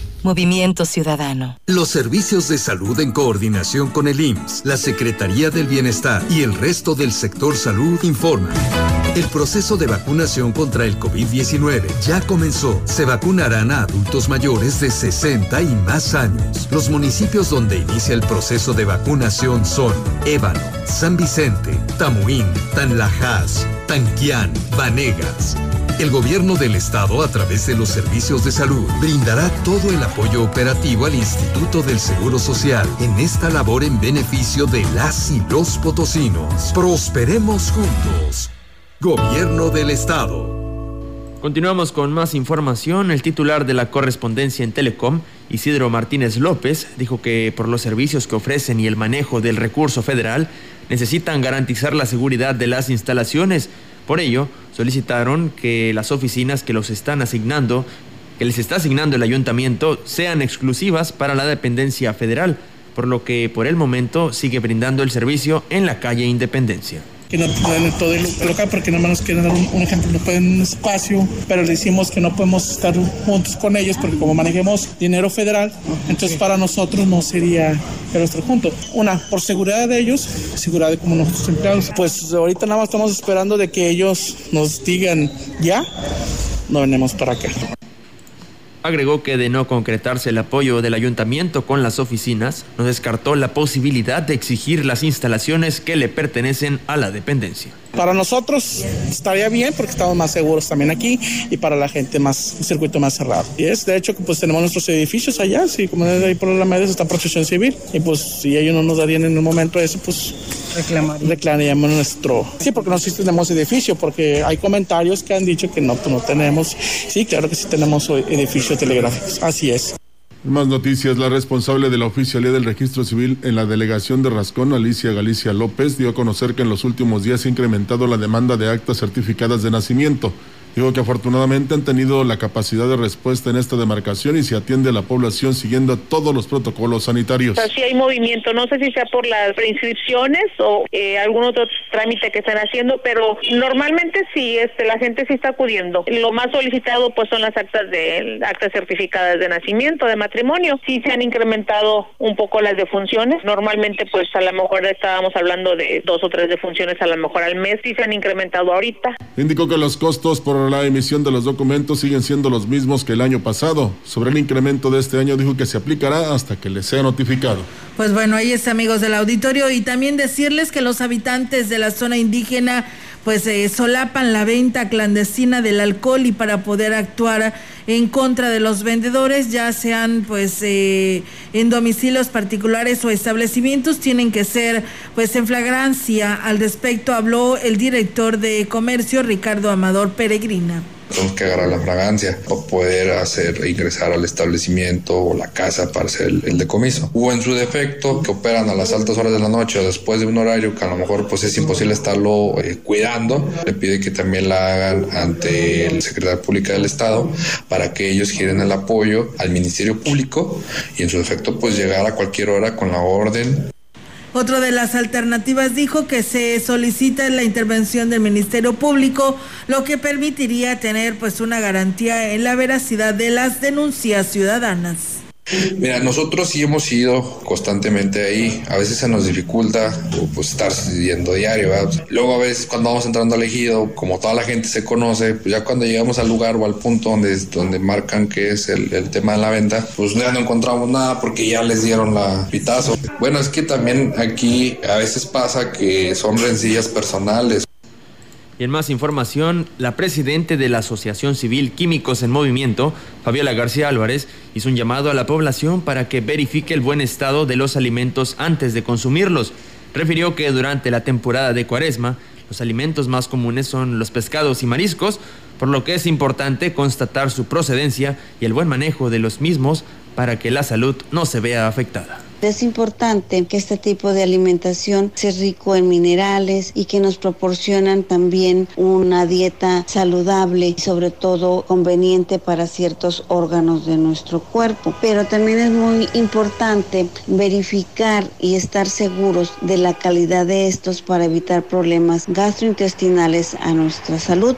Movimiento Ciudadano. Los servicios de salud en coordinación con el IMSS, la Secretaría del Bienestar y el resto del sector salud informan. El proceso de vacunación contra el COVID-19 ya comenzó. Se vacunarán a adultos mayores de 60 y más años. Los municipios donde inicia el proceso de vacunación son Ébano, San Vicente, Tamuín, Tanlajas, Tanquián, Vanegas. El gobierno del estado, a través de los servicios de salud, brindará todo el apoyo operativo al Instituto del Seguro Social en esta labor en beneficio de las y los potosinos. Prosperemos juntos. Gobierno del Estado. Continuamos con más información. El titular de la correspondencia en Telecom, Isidro Martínez López, dijo que por los servicios que ofrecen y el manejo del recurso federal, necesitan garantizar la seguridad de las instalaciones. Por ello, solicitaron que las oficinas que los están asignando, que les está asignando el ayuntamiento, sean exclusivas para la dependencia federal, por lo que por el momento sigue brindando el servicio en la calle Independencia que no todo el local porque nada más nos quieren dar un, ejemplo, no pueden un espacio, pero le decimos que no podemos estar juntos con ellos porque como manejemos dinero federal, entonces para nosotros no sería que estar juntos. Una, por seguridad de ellos, seguridad de como nuestros empleados. Pues ahorita nada más estamos esperando de que ellos nos digan ya, no venimos para acá. Agregó que de no concretarse el apoyo del ayuntamiento con las oficinas, no descartó la posibilidad de exigir las instalaciones que le pertenecen a la dependencia. Para nosotros estaría bien porque estamos más seguros también aquí y para la gente más, un circuito más cerrado. Y es de hecho que pues tenemos nuestros edificios allá, sí, como hay por la media está protección civil y pues si ellos no nos darían en un momento eso, pues reclamaríamos nuestro... Sí, porque no sí tenemos edificio, porque hay comentarios que han dicho que no, pues no tenemos. Sí, claro que sí tenemos edificios telegráficos, así es. Más noticias. La responsable de la oficialía del registro civil en la delegación de Rascón, Alicia Galicia López, dio a conocer que en los últimos días ha incrementado la demanda de actas certificadas de nacimiento. Digo que afortunadamente han tenido la capacidad de respuesta en esta demarcación y se atiende a la población siguiendo todos los protocolos sanitarios. Hay movimiento, no sé si sea por las preinscripciones o eh, algún otro trámite que están haciendo, pero normalmente sí, este, la gente sí está acudiendo. Lo más solicitado pues son las actas de actas certificadas de nacimiento, de matrimonio. Sí se han incrementado un poco las defunciones. Normalmente pues a lo mejor estábamos hablando de dos o tres defunciones a lo mejor al mes, sí se han incrementado ahorita. Indicó que los costos por la emisión de los documentos siguen siendo los mismos que el año pasado. Sobre el incremento de este año dijo que se aplicará hasta que les sea notificado. Pues bueno, ahí es amigos del auditorio y también decirles que los habitantes de la zona indígena pues eh, solapan la venta clandestina del alcohol y para poder actuar en contra de los vendedores, ya sean pues eh, en domicilios particulares o establecimientos, tienen que ser pues en flagrancia. Al respecto habló el director de comercio Ricardo Amador Peregrina tenemos que agarrar la fragancia o poder hacer ingresar al establecimiento o la casa para hacer el, decomiso. O en su defecto, que operan a las altas horas de la noche o después de un horario que a lo mejor pues es imposible estarlo eh, cuidando, le pide que también la hagan ante el secretario pública del Estado para que ellos giren el apoyo al Ministerio Público y en su defecto pues llegar a cualquier hora con la orden otro de las alternativas dijo que se solicita la intervención del Ministerio Público, lo que permitiría tener pues una garantía en la veracidad de las denuncias ciudadanas. Mira, nosotros sí hemos ido constantemente ahí. A veces se nos dificulta pues, estar yendo diario. Luego a veces cuando vamos entrando al ejido, como toda la gente se conoce, pues ya cuando llegamos al lugar o al punto donde, donde marcan que es el, el tema de la venta, pues ya no encontramos nada porque ya les dieron la pitazo. Bueno, es que también aquí a veces pasa que son rencillas personales. Y en más información, la presidente de la Asociación Civil Químicos en Movimiento, Fabiola García Álvarez, hizo un llamado a la población para que verifique el buen estado de los alimentos antes de consumirlos. Refirió que durante la temporada de cuaresma, los alimentos más comunes son los pescados y mariscos, por lo que es importante constatar su procedencia y el buen manejo de los mismos para que la salud no se vea afectada. Es importante que este tipo de alimentación sea rico en minerales y que nos proporcionan también una dieta saludable y sobre todo conveniente para ciertos órganos de nuestro cuerpo. Pero también es muy importante verificar y estar seguros de la calidad de estos para evitar problemas gastrointestinales a nuestra salud.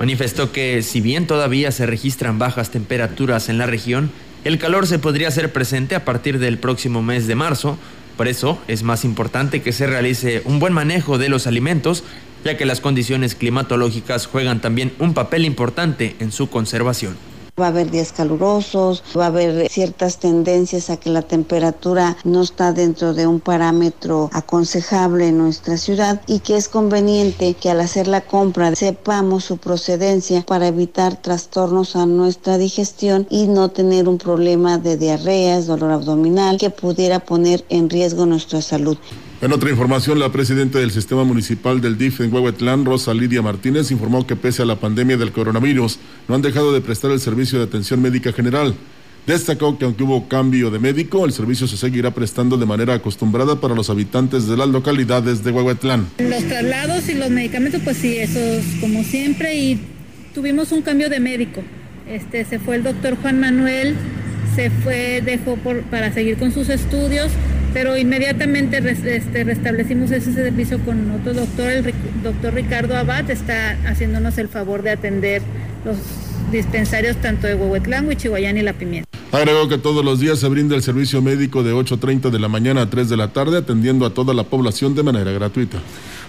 Manifestó que si bien todavía se registran bajas temperaturas en la región, el calor se podría hacer presente a partir del próximo mes de marzo, por eso es más importante que se realice un buen manejo de los alimentos, ya que las condiciones climatológicas juegan también un papel importante en su conservación. Va a haber días calurosos, va a haber ciertas tendencias a que la temperatura no está dentro de un parámetro aconsejable en nuestra ciudad y que es conveniente que al hacer la compra sepamos su procedencia para evitar trastornos a nuestra digestión y no tener un problema de diarreas, dolor abdominal que pudiera poner en riesgo nuestra salud. En otra información, la presidenta del sistema municipal del DIF en Huehuetlán, Rosa Lidia Martínez, informó que pese a la pandemia del coronavirus, no han dejado de prestar el servicio de atención médica general. Destacó que aunque hubo cambio de médico, el servicio se seguirá prestando de manera acostumbrada para los habitantes de las localidades de Huehuetlán. Los traslados y los medicamentos, pues sí, esos como siempre, y tuvimos un cambio de médico. Este, se fue el doctor Juan Manuel, se fue, dejó para seguir con sus estudios pero inmediatamente este, restablecimos ese servicio con otro doctor, el doctor Ricardo Abad, está haciéndonos el favor de atender los dispensarios tanto de Huehuetlán, Huichihuayán y La Pimienta. Agregó que todos los días se brinda el servicio médico de 8.30 de la mañana a 3 de la tarde, atendiendo a toda la población de manera gratuita.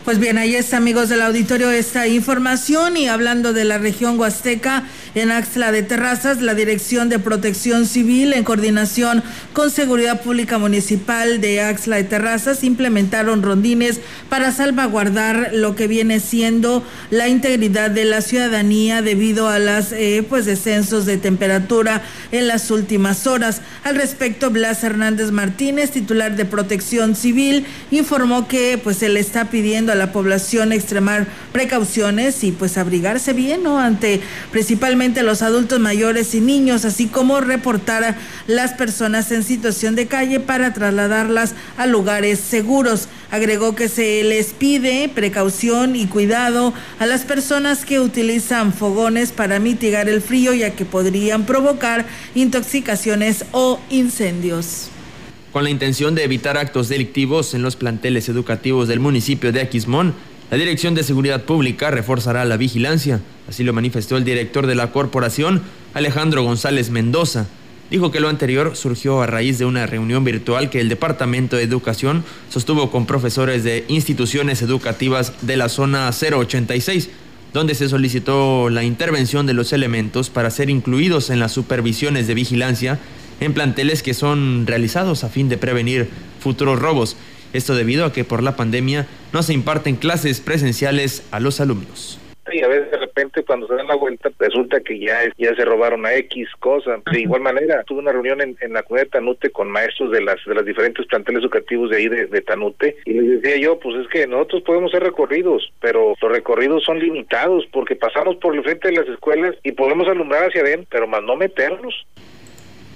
Pues bien, ahí está, amigos del auditorio, esta información. Y hablando de la región huasteca, en Axla de Terrazas, la Dirección de Protección Civil, en coordinación con Seguridad Pública Municipal de Axla de Terrazas, implementaron rondines para salvaguardar lo que viene siendo la integridad de la ciudadanía debido a las eh, pues descensos de temperatura en las últimas horas. Al respecto, Blas Hernández Martínez, titular de Protección Civil, informó que pues se le está pidiendo a la población extremar precauciones y pues abrigarse bien, ¿no? Ante principalmente los adultos mayores y niños, así como reportar a las personas en situación de calle para trasladarlas a lugares seguros. Agregó que se les pide precaución y cuidado a las personas que utilizan fogones para mitigar el frío, ya que podrían provocar intoxicaciones o incendios. Con la intención de evitar actos delictivos en los planteles educativos del municipio de Aquismón, la Dirección de Seguridad Pública reforzará la vigilancia. Así lo manifestó el director de la corporación, Alejandro González Mendoza. Dijo que lo anterior surgió a raíz de una reunión virtual que el Departamento de Educación sostuvo con profesores de instituciones educativas de la zona 086, donde se solicitó la intervención de los elementos para ser incluidos en las supervisiones de vigilancia en planteles que son realizados a fin de prevenir futuros robos. Esto debido a que por la pandemia no se imparten clases presenciales a los alumnos y a veces de repente cuando se dan la vuelta resulta que ya ya se robaron a X cosa. De igual manera, tuve una reunión en, la comunidad de Tanute con maestros de las de las diferentes planteles educativos de ahí de, Tanute y les decía yo, pues es que nosotros podemos hacer recorridos, pero los recorridos son limitados porque pasamos por el frente de las escuelas y podemos alumbrar hacia adentro, pero más no meternos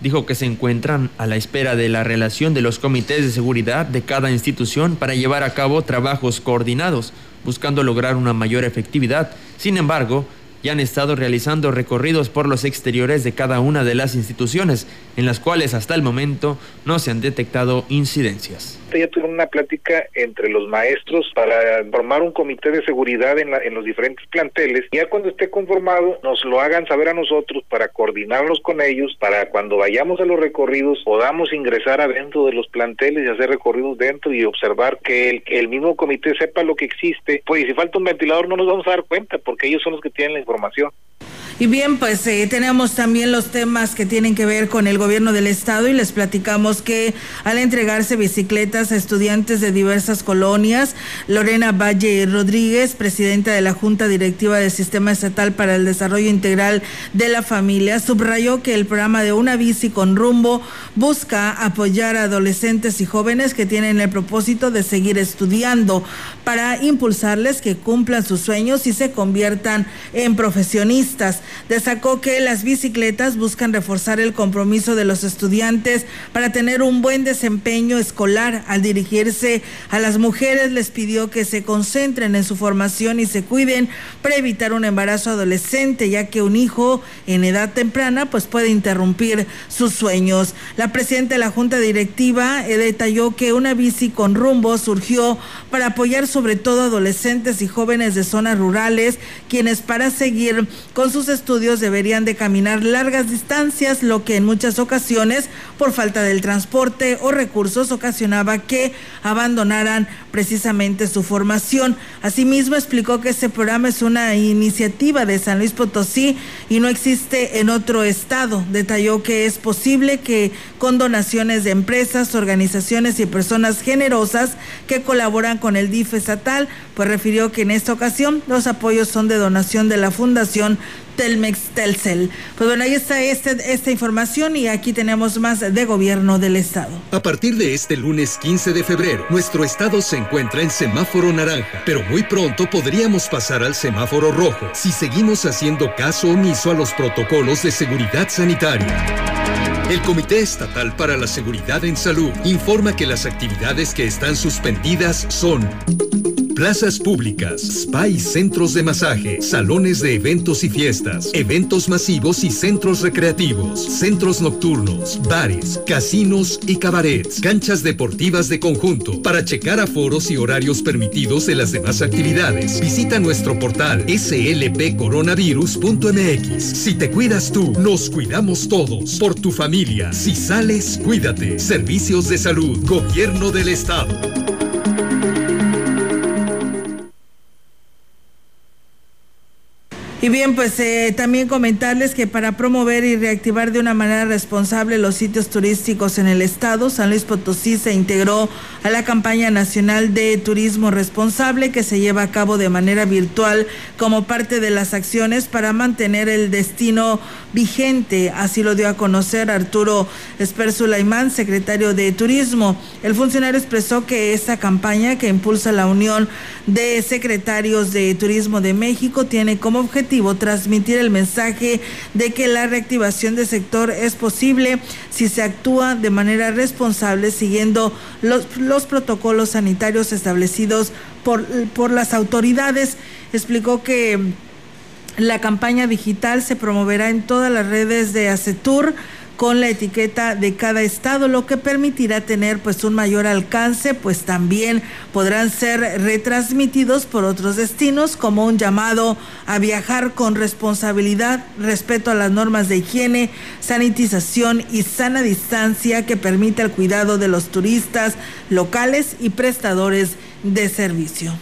dijo que se encuentran a la espera de la relación de los comités de seguridad de cada institución para llevar a cabo trabajos coordinados buscando lograr una mayor efectividad. Sin embargo, ya han estado realizando recorridos por los exteriores de cada una de las instituciones, en las cuales hasta el momento no se han detectado incidencias ya tuvieron una plática entre los maestros para formar un comité de seguridad en, en los diferentes planteles. Ya cuando esté conformado, nos lo hagan saber a nosotros para coordinarnos con ellos, para cuando vayamos a los recorridos podamos ingresar adentro de los planteles y hacer recorridos dentro y observar que el, el mismo comité sepa lo que existe. Pues si falta un ventilador no nos vamos a dar cuenta porque ellos son los que tienen la información. Y bien, pues eh, tenemos también los temas que tienen que ver con el gobierno del estado y les platicamos que al entregarse bicicletas a estudiantes de diversas colonias, Lorena Valle Rodríguez, presidenta de la Junta Directiva del Sistema Estatal para el Desarrollo Integral de la Familia, subrayó que el programa de Una Bici con Rumbo busca apoyar a adolescentes y jóvenes que tienen el propósito de seguir estudiando para impulsarles que cumplan sus sueños y se conviertan en profesionistas. Destacó que las bicicletas buscan reforzar el compromiso de los estudiantes para tener un buen desempeño escolar. Al dirigirse a las mujeres les pidió que se concentren en su formación y se cuiden para evitar un embarazo adolescente, ya que un hijo en edad temprana pues puede interrumpir sus sueños. La presidenta de la Junta Directiva eh, detalló que una bici con rumbo surgió para apoyar sobre todo adolescentes y jóvenes de zonas rurales, quienes para seguir con sus estudios deberían de caminar largas distancias, lo que en muchas ocasiones, por falta del transporte o recursos, ocasionaba que abandonaran precisamente su formación. Asimismo, explicó que este programa es una iniciativa de San Luis Potosí y no existe en otro estado. Detalló que es posible que con donaciones de empresas, organizaciones y personas generosas que colaboran con el DIF estatal, pues refirió que en esta ocasión los apoyos son de donación de la Fundación Telmex Telcel. Pues bueno, ahí está este, esta información y aquí tenemos más de gobierno del estado. A partir de este lunes 15 de febrero, nuestro estado se encuentra en semáforo naranja, pero muy pronto podríamos pasar al semáforo rojo si seguimos haciendo caso omiso a los protocolos de seguridad sanitaria. El Comité Estatal para la Seguridad en Salud informa que las actividades que están suspendidas son Plazas públicas, spa y centros de masaje, salones de eventos y fiestas, eventos masivos y centros recreativos, centros nocturnos, bares, casinos y cabarets, canchas deportivas de conjunto. Para checar aforos y horarios permitidos de las demás actividades, visita nuestro portal slpcoronavirus.mx. Si te cuidas tú, nos cuidamos todos. Por tu familia. Si sales, cuídate. Servicios de salud, Gobierno del Estado. Y bien, pues eh, también comentarles que para promover y reactivar de una manera responsable los sitios turísticos en el estado, San Luis Potosí se integró a la campaña nacional de turismo responsable que se lleva a cabo de manera virtual como parte de las acciones para mantener el destino vigente. Así lo dio a conocer Arturo Esper Sulaimán, secretario de Turismo. El funcionario expresó que esta campaña que impulsa la Unión de Secretarios de Turismo de México tiene como objetivo transmitir el mensaje de que la reactivación del sector es posible si se actúa de manera responsable siguiendo los, los protocolos sanitarios establecidos por, por las autoridades. Explicó que la campaña digital se promoverá en todas las redes de ACETUR con la etiqueta de cada estado, lo que permitirá tener pues un mayor alcance, pues también podrán ser retransmitidos por otros destinos como un llamado a viajar con responsabilidad, respeto a las normas de higiene, sanitización y sana distancia que permita el cuidado de los turistas locales y prestadores de servicio.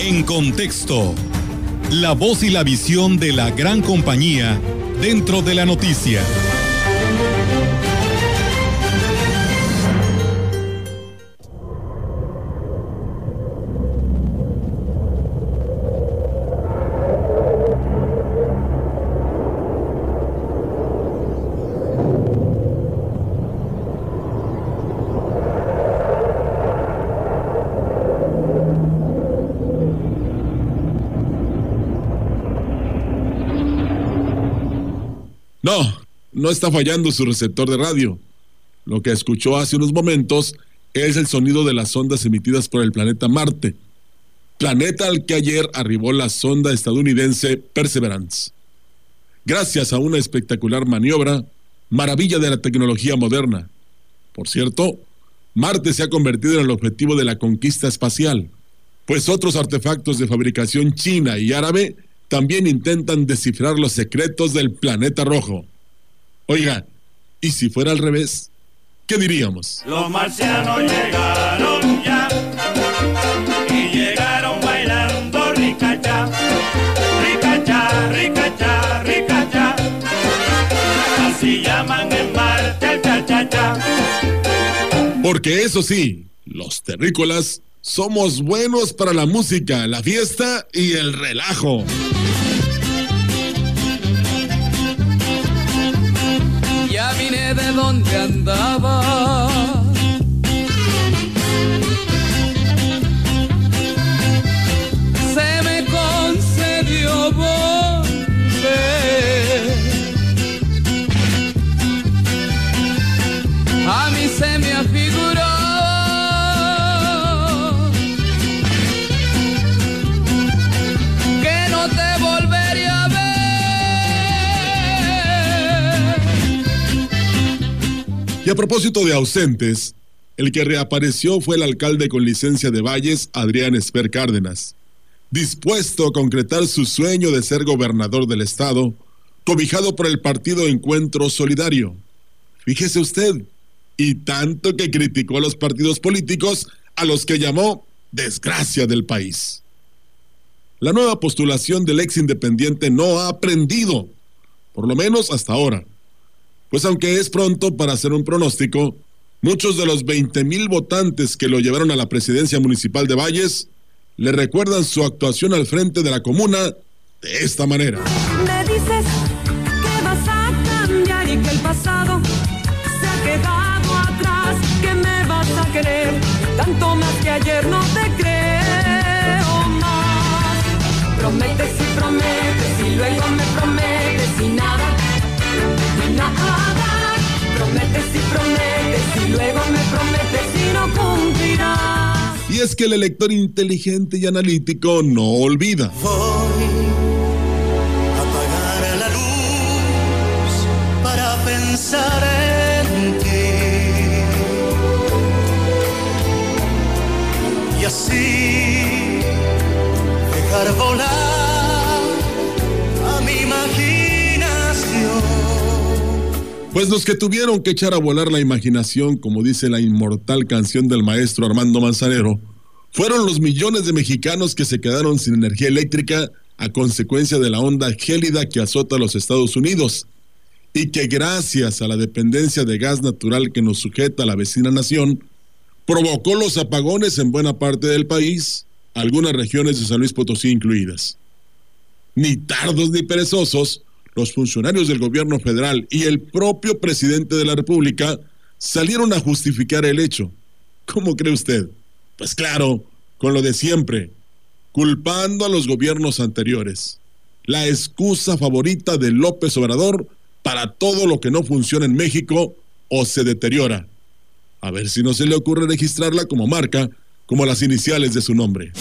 En contexto la voz y la visión de la gran compañía dentro de la noticia. No está fallando su receptor de radio. Lo que escuchó hace unos momentos es el sonido de las ondas emitidas por el planeta Marte, planeta al que ayer arribó la sonda estadounidense Perseverance. Gracias a una espectacular maniobra, maravilla de la tecnología moderna. Por cierto, Marte se ha convertido en el objetivo de la conquista espacial, pues otros artefactos de fabricación china y árabe también intentan descifrar los secretos del planeta rojo. Oiga, ¿y si fuera al revés? ¿Qué diríamos? Los marcianos llegaron ya y llegaron bailando ricacha, ricacha, ricacha, ricacha. Así llaman en Marte el cha-cha-cha. Porque eso sí, los terrícolas somos buenos para la música, la fiesta y el relajo. Donde andaba. A propósito de ausentes, el que reapareció fue el alcalde con licencia de Valles, Adrián Esper Cárdenas, dispuesto a concretar su sueño de ser gobernador del estado, cobijado por el partido Encuentro Solidario. Fíjese usted, y tanto que criticó a los partidos políticos a los que llamó desgracia del país. La nueva postulación del ex independiente no ha aprendido, por lo menos hasta ahora. Pues aunque es pronto para hacer un pronóstico, muchos de los 20 mil votantes que lo llevaron a la presidencia municipal de Valles le recuerdan su actuación al frente de la comuna de esta manera. Me dices que vas a cambiar y que el pasado se ha quedado atrás, que me vas a querer tanto más que ayer no te creo más. Prometes y prometes y luego me prometes y nada, y prometes y luego me prometes y no cumplirás. Y es que el elector inteligente y analítico no olvida. Apagar la luz para pensar en Pues los que tuvieron que echar a volar la imaginación, como dice la inmortal canción del maestro Armando Manzanero, fueron los millones de mexicanos que se quedaron sin energía eléctrica a consecuencia de la onda gélida que azota a los Estados Unidos y que gracias a la dependencia de gas natural que nos sujeta a la vecina nación, provocó los apagones en buena parte del país, algunas regiones de San Luis Potosí incluidas. Ni tardos ni perezosos, los funcionarios del gobierno federal y el propio presidente de la República salieron a justificar el hecho. ¿Cómo cree usted? Pues claro, con lo de siempre, culpando a los gobiernos anteriores. La excusa favorita de López Obrador para todo lo que no funciona en México o se deteriora. A ver si no se le ocurre registrarla como marca, como las iniciales de su nombre.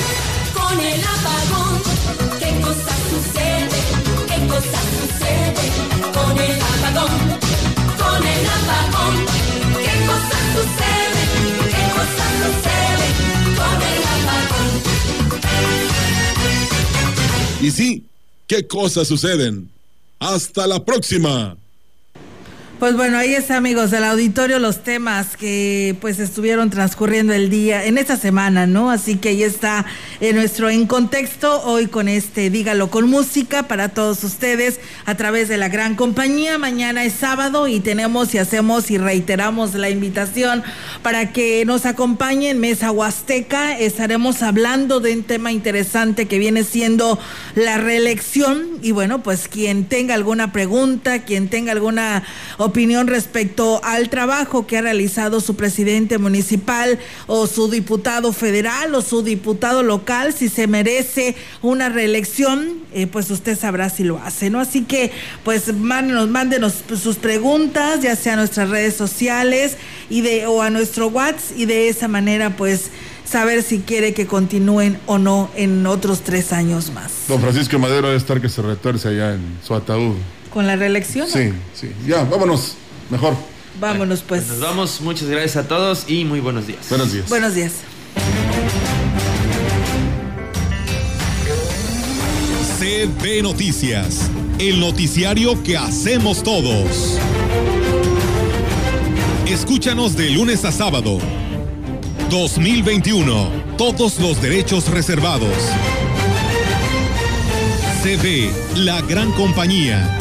Y sí, ¿qué cosas suceden? Hasta la próxima. Pues bueno, ahí está, amigos del auditorio, los temas que pues estuvieron transcurriendo el día, en esta semana, ¿no? Así que ahí está en nuestro En Contexto, hoy con este Dígalo con Música para todos ustedes a través de la gran compañía. Mañana es sábado y tenemos y hacemos y reiteramos la invitación para que nos acompañen Mesa Huasteca. Estaremos hablando de un tema interesante que viene siendo la reelección. Y bueno, pues quien tenga alguna pregunta, quien tenga alguna opinión respecto al trabajo que ha realizado su presidente municipal o su diputado federal o su diputado local, si se merece una reelección, eh, pues usted sabrá si lo hace, ¿no? Así que, pues mándenos, mándenos sus preguntas, ya sea a nuestras redes sociales y de, o a nuestro WhatsApp, y de esa manera, pues saber si quiere que continúen o no en otros tres años más. Don Francisco Madero debe estar que se retuerce allá en su ataúd. ¿Con la reelección? Sí, sí. Ya, vámonos. Mejor. Vámonos pues. Nos vamos, muchas gracias a todos y muy buenos días. Buenos días. Buenos días. CB Noticias, el noticiario que hacemos todos. Escúchanos de lunes a sábado. 2021. Todos los derechos reservados. CB, la gran compañía.